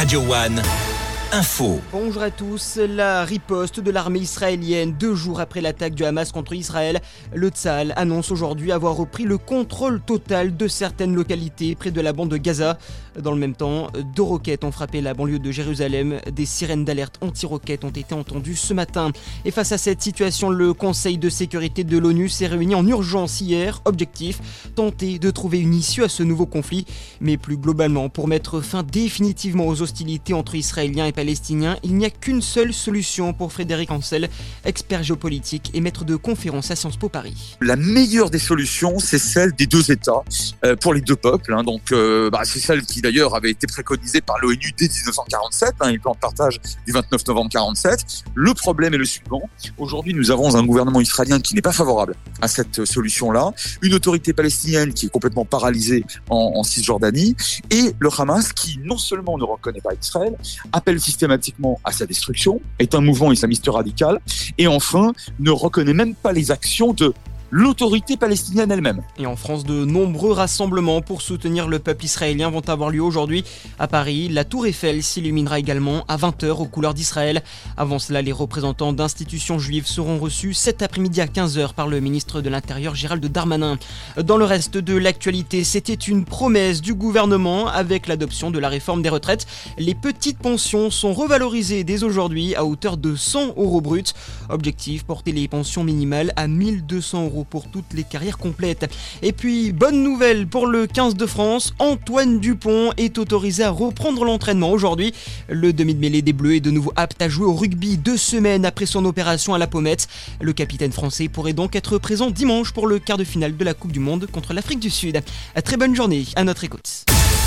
Radio One. Info. Bonjour à tous. La riposte de l'armée israélienne deux jours après l'attaque du Hamas contre Israël. Le Tzal annonce aujourd'hui avoir repris le contrôle total de certaines localités près de la bande de Gaza. Dans le même temps, deux roquettes ont frappé la banlieue de Jérusalem. Des sirènes d'alerte anti-roquettes ont été entendues ce matin. Et face à cette situation, le Conseil de sécurité de l'ONU s'est réuni en urgence hier. Objectif tenter de trouver une issue à ce nouveau conflit, mais plus globalement pour mettre fin définitivement aux hostilités entre Israéliens et palestinien, il n'y a qu'une seule solution pour Frédéric Ancel, expert géopolitique et maître de conférence à Sciences Po Paris. La meilleure des solutions, c'est celle des deux États euh, pour les deux peuples. Hein. donc, euh, bah, c'est celle qui d'ailleurs avait été préconisée par l'ONU dès 1947, hein, plan de partage du 29 novembre 47. Le problème est le suivant. Aujourd'hui, nous avons un gouvernement israélien qui n'est pas favorable à cette solution-là, une autorité palestinienne qui est complètement paralysée en, en Cisjordanie, et le Hamas qui non seulement ne reconnaît pas Israël, appelle systématiquement à sa destruction, est un mouvement islamiste radical, et enfin ne reconnaît même pas les actions de l'autorité palestinienne elle-même. Et en France, de nombreux rassemblements pour soutenir le peuple israélien vont avoir lieu aujourd'hui à Paris. La tour Eiffel s'illuminera également à 20h aux couleurs d'Israël. Avant cela, les représentants d'institutions juives seront reçus cet après-midi à 15h par le ministre de l'Intérieur Gérald Darmanin. Dans le reste de l'actualité, c'était une promesse du gouvernement avec l'adoption de la réforme des retraites. Les petites pensions sont revalorisées dès aujourd'hui à hauteur de 100 euros bruts. Objectif, porter les pensions minimales à 1200 pour toutes les carrières complètes. Et puis, bonne nouvelle pour le 15 de France, Antoine Dupont est autorisé à reprendre l'entraînement aujourd'hui. Le demi de mêlée des Bleus est de nouveau apte à jouer au rugby deux semaines après son opération à la pommette. Le capitaine français pourrait donc être présent dimanche pour le quart de finale de la Coupe du Monde contre l'Afrique du Sud. Très bonne journée à notre écoute.